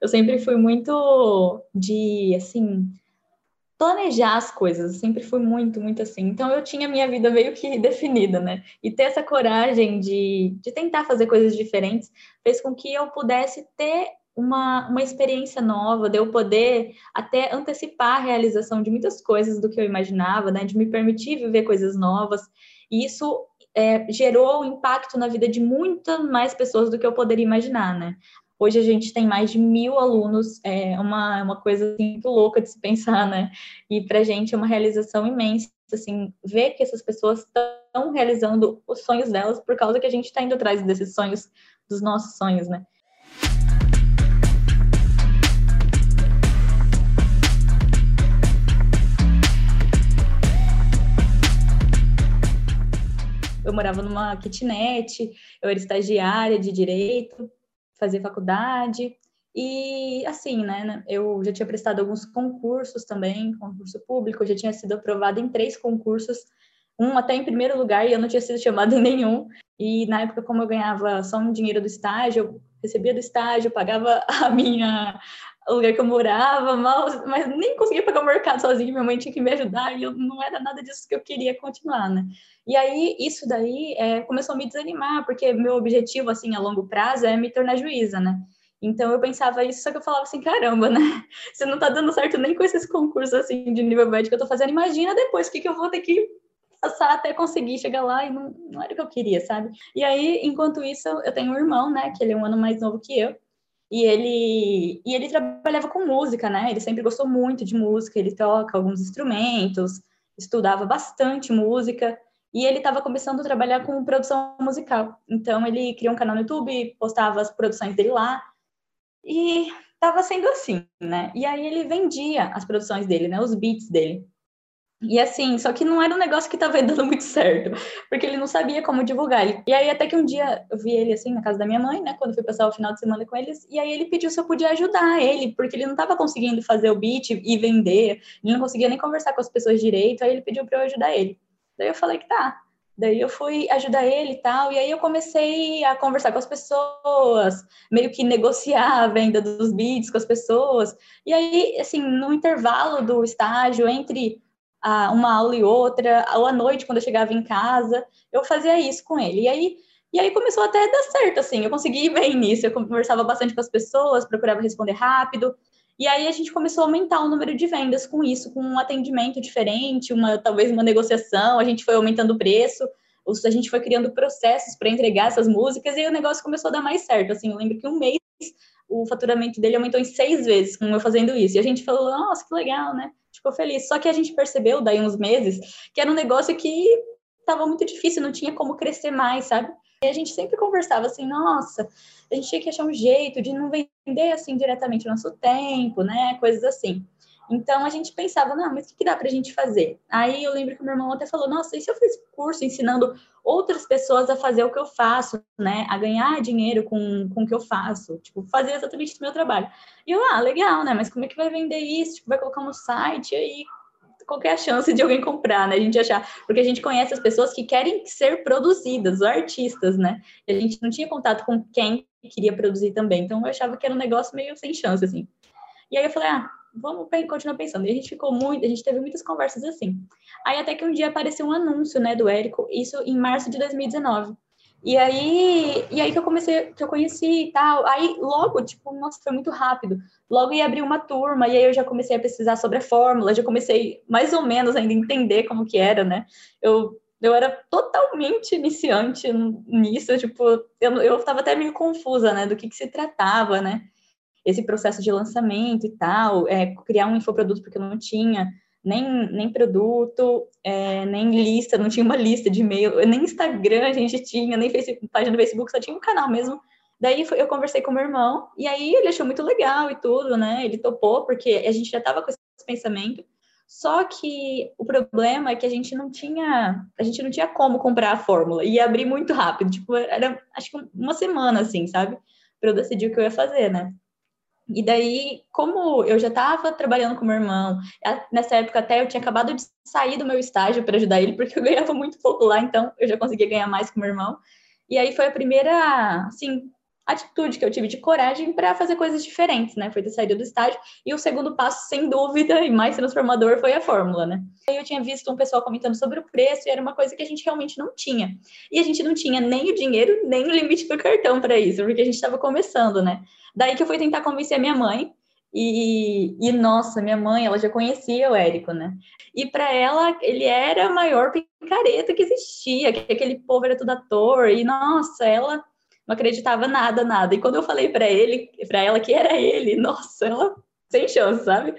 Eu sempre fui muito de, assim, planejar as coisas, eu sempre fui muito, muito assim. Então eu tinha minha vida meio que definida, né? E ter essa coragem de, de tentar fazer coisas diferentes fez com que eu pudesse ter uma, uma experiência nova, de eu poder até antecipar a realização de muitas coisas do que eu imaginava, né? De me permitir viver coisas novas. E isso é, gerou impacto na vida de muitas mais pessoas do que eu poderia imaginar, né? Hoje a gente tem mais de mil alunos, é uma, uma coisa assim, muito louca de se pensar, né? E para a gente é uma realização imensa, assim, ver que essas pessoas estão realizando os sonhos delas por causa que a gente está indo atrás desses sonhos, dos nossos sonhos, né? eu morava numa kitnet, eu era estagiária de direito, fazia faculdade. E assim, né, eu já tinha prestado alguns concursos também, concurso público, já tinha sido aprovada em três concursos, um até em primeiro lugar, e eu não tinha sido chamada em nenhum. E na época, como eu ganhava só um dinheiro do estágio, eu recebia do estágio, pagava a minha o lugar que eu morava, mal, mas nem conseguia pagar o mercado sozinha, minha mãe tinha que me ajudar, e eu não era nada disso que eu queria continuar, né? E aí, isso daí é, começou a me desanimar, porque meu objetivo, assim, a longo prazo é me tornar juíza, né? Então eu pensava isso, só que eu falava assim, caramba, né? Se não tá dando certo nem com esses concursos, assim, de nível médio que eu tô fazendo, imagina depois o que, que eu vou ter que passar até conseguir chegar lá e não, não era o que eu queria, sabe? E aí, enquanto isso, eu tenho um irmão, né, que ele é um ano mais novo que eu, e ele, e ele trabalhava com música, né? Ele sempre gostou muito de música, ele toca alguns instrumentos, estudava bastante música, e ele estava começando a trabalhar com produção musical. Então, ele criou um canal no YouTube, postava as produções dele lá, e estava sendo assim, né? E aí ele vendia as produções dele, né? Os beats dele. E assim, só que não era um negócio que estava dando muito certo, porque ele não sabia como divulgar. E aí, até que um dia eu vi ele assim na casa da minha mãe, né, quando fui passar o final de semana com eles, e aí ele pediu se eu podia ajudar ele, porque ele não estava conseguindo fazer o beat e vender, ele não conseguia nem conversar com as pessoas direito, aí ele pediu para eu ajudar ele. Daí eu falei que tá. Daí eu fui ajudar ele e tal, e aí eu comecei a conversar com as pessoas, meio que negociar a venda dos beats com as pessoas. E aí, assim, no intervalo do estágio, entre uma aula e outra, ou à noite, quando eu chegava em casa, eu fazia isso com ele. E aí, e aí começou até a dar certo, assim, eu consegui ir bem nisso, eu conversava bastante com as pessoas, procurava responder rápido, e aí a gente começou a aumentar o número de vendas com isso, com um atendimento diferente, uma talvez uma negociação, a gente foi aumentando o preço, a gente foi criando processos para entregar essas músicas e o negócio começou a dar mais certo. Assim, eu lembro que um mês o faturamento dele aumentou em seis vezes com eu fazendo isso. E a gente falou, nossa, que legal, né? ficou feliz. Só que a gente percebeu, daí uns meses, que era um negócio que estava muito difícil, não tinha como crescer mais, sabe? E a gente sempre conversava assim, nossa, a gente tinha que achar um jeito de não vender assim diretamente o nosso tempo, né? Coisas assim. Então a gente pensava, não, mas o que, dá para a gente fazer? Aí eu lembro que meu irmão até falou, nossa, e se eu fiz curso ensinando outras pessoas a fazer o que eu faço, né? A ganhar dinheiro com, com o que eu faço, tipo, fazer exatamente o meu trabalho. E eu, ah, legal, né? Mas como é que vai vender isso? Tipo, vai colocar no site e qualquer é chance de alguém comprar, né? A gente achar, porque a gente conhece as pessoas que querem ser produzidas, os artistas, né? E a gente não tinha contato com quem queria produzir também, então eu achava que era um negócio meio sem chance, assim. E aí eu falei, ah, vamos continuar pensando. E a gente ficou muito, a gente teve muitas conversas assim. Aí até que um dia apareceu um anúncio, né, do Érico, isso em março de 2019. E aí, e aí que eu comecei, que eu conheci e tal. Aí logo, tipo, nossa, foi muito rápido. Logo ia abrir uma turma e aí eu já comecei a pesquisar sobre a fórmula, já comecei mais ou menos ainda entender como que era, né? Eu eu era totalmente iniciante nisso, tipo, eu, eu tava até meio confusa, né, do que que se tratava, né? Esse processo de lançamento e tal, é, criar um infoproduto porque eu não tinha nem, nem produto, é, nem lista, não tinha uma lista de e-mail, nem Instagram a gente tinha, nem Facebook, página do Facebook, só tinha um canal mesmo. Daí eu conversei com meu irmão, e aí ele achou muito legal e tudo, né? Ele topou, porque a gente já estava com esse pensamento. Só que o problema é que a gente não tinha, a gente não tinha como comprar a fórmula, ia abrir muito rápido, tipo, era acho que uma semana assim, sabe? Para eu decidir o que eu ia fazer, né? E daí, como eu já estava trabalhando com meu irmão, nessa época até eu tinha acabado de sair do meu estágio para ajudar ele, porque eu ganhava muito pouco lá, então eu já conseguia ganhar mais com meu irmão. E aí foi a primeira, assim, atitude que eu tive de coragem para fazer coisas diferentes, né? Foi ter saído do estágio. E o segundo passo, sem dúvida, e mais transformador, foi a fórmula, né? Eu tinha visto um pessoal comentando sobre o preço e era uma coisa que a gente realmente não tinha. E a gente não tinha nem o dinheiro, nem o limite do cartão para isso, porque a gente estava começando, né? Daí que eu fui tentar convencer a minha mãe. E, e, nossa, minha mãe, ela já conhecia o Érico, né? E para ela, ele era a maior picareta que existia, que aquele povo era tudo ator. E nossa, ela não acreditava nada, nada. E quando eu falei para ele, para ela que era ele, nossa, ela sem chance, sabe?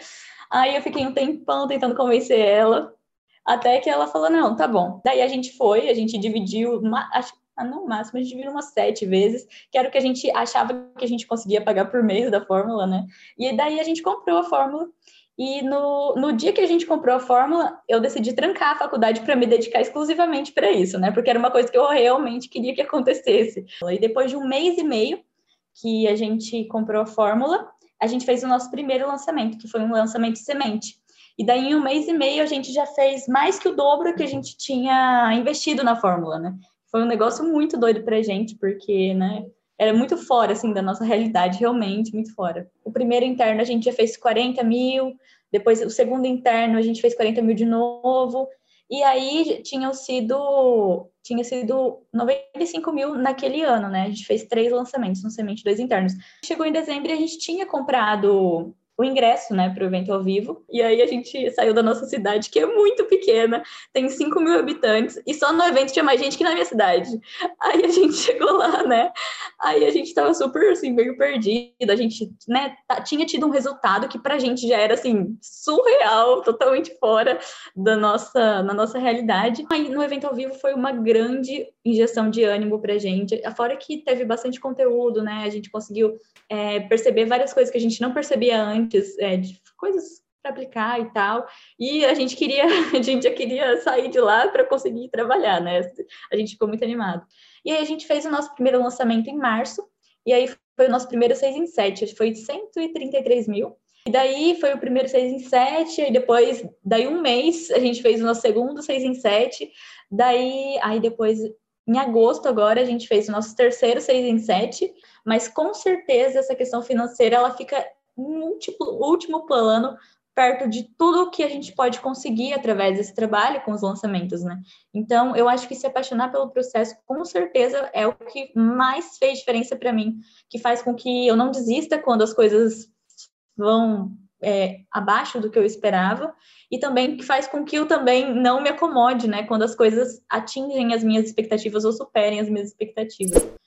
Aí eu fiquei um tempão tentando convencer ela, até que ela falou: não, tá bom. Daí a gente foi, a gente dividiu, uma, acho ah, no máximo, a gente dividiu umas sete vezes, que era o que a gente achava que a gente conseguia pagar por mês da fórmula, né? E daí a gente comprou a fórmula e no, no dia que a gente comprou a fórmula, eu decidi trancar a faculdade para me dedicar exclusivamente para isso, né? Porque era uma coisa que eu realmente queria que acontecesse. E depois de um mês e meio que a gente comprou a fórmula, a gente fez o nosso primeiro lançamento, que foi um lançamento semente. E daí, em um mês e meio, a gente já fez mais que o dobro que a gente tinha investido na fórmula, né? Foi um negócio muito doido para a gente, porque, né? Era muito fora, assim, da nossa realidade, realmente muito fora. O primeiro interno a gente já fez 40 mil, depois o segundo interno a gente fez 40 mil de novo, e aí tinham sido, tinha sido 95 mil naquele ano, né? A gente fez três lançamentos, um semente, dois internos. Chegou em dezembro e a gente tinha comprado o ingresso, né, para o evento ao vivo. E aí a gente saiu da nossa cidade, que é muito pequena, tem 5 mil habitantes, e só no evento tinha mais gente que na minha cidade. Aí a gente chegou lá, né? Aí a gente tava super, assim, meio perdido. A gente, né, tinha tido um resultado que pra gente já era, assim, surreal, totalmente fora da nossa, na nossa realidade. Aí no evento ao vivo foi uma grande injeção de ânimo pra gente. Fora que teve bastante conteúdo, né? A gente conseguiu é, perceber várias coisas que a gente não percebia antes, é, de coisas para aplicar e tal. E a gente queria, a gente já queria sair de lá para conseguir trabalhar, né? A gente ficou muito animado. E aí a gente fez o nosso primeiro lançamento em março, e aí foi o nosso primeiro 6 em 7, foi de 133 mil. E daí foi o primeiro 6 em 7, e depois, daí um mês, a gente fez o nosso segundo 6 em 7, daí, aí depois, em agosto agora, a gente fez o nosso terceiro 6 em 7, mas com certeza essa questão financeira ela fica em último, último plano perto de tudo que a gente pode conseguir através desse trabalho com os lançamentos, né? Então, eu acho que se apaixonar pelo processo, com certeza, é o que mais fez diferença para mim, que faz com que eu não desista quando as coisas vão é, abaixo do que eu esperava, e também que faz com que eu também não me acomode, né? Quando as coisas atingem as minhas expectativas ou superem as minhas expectativas.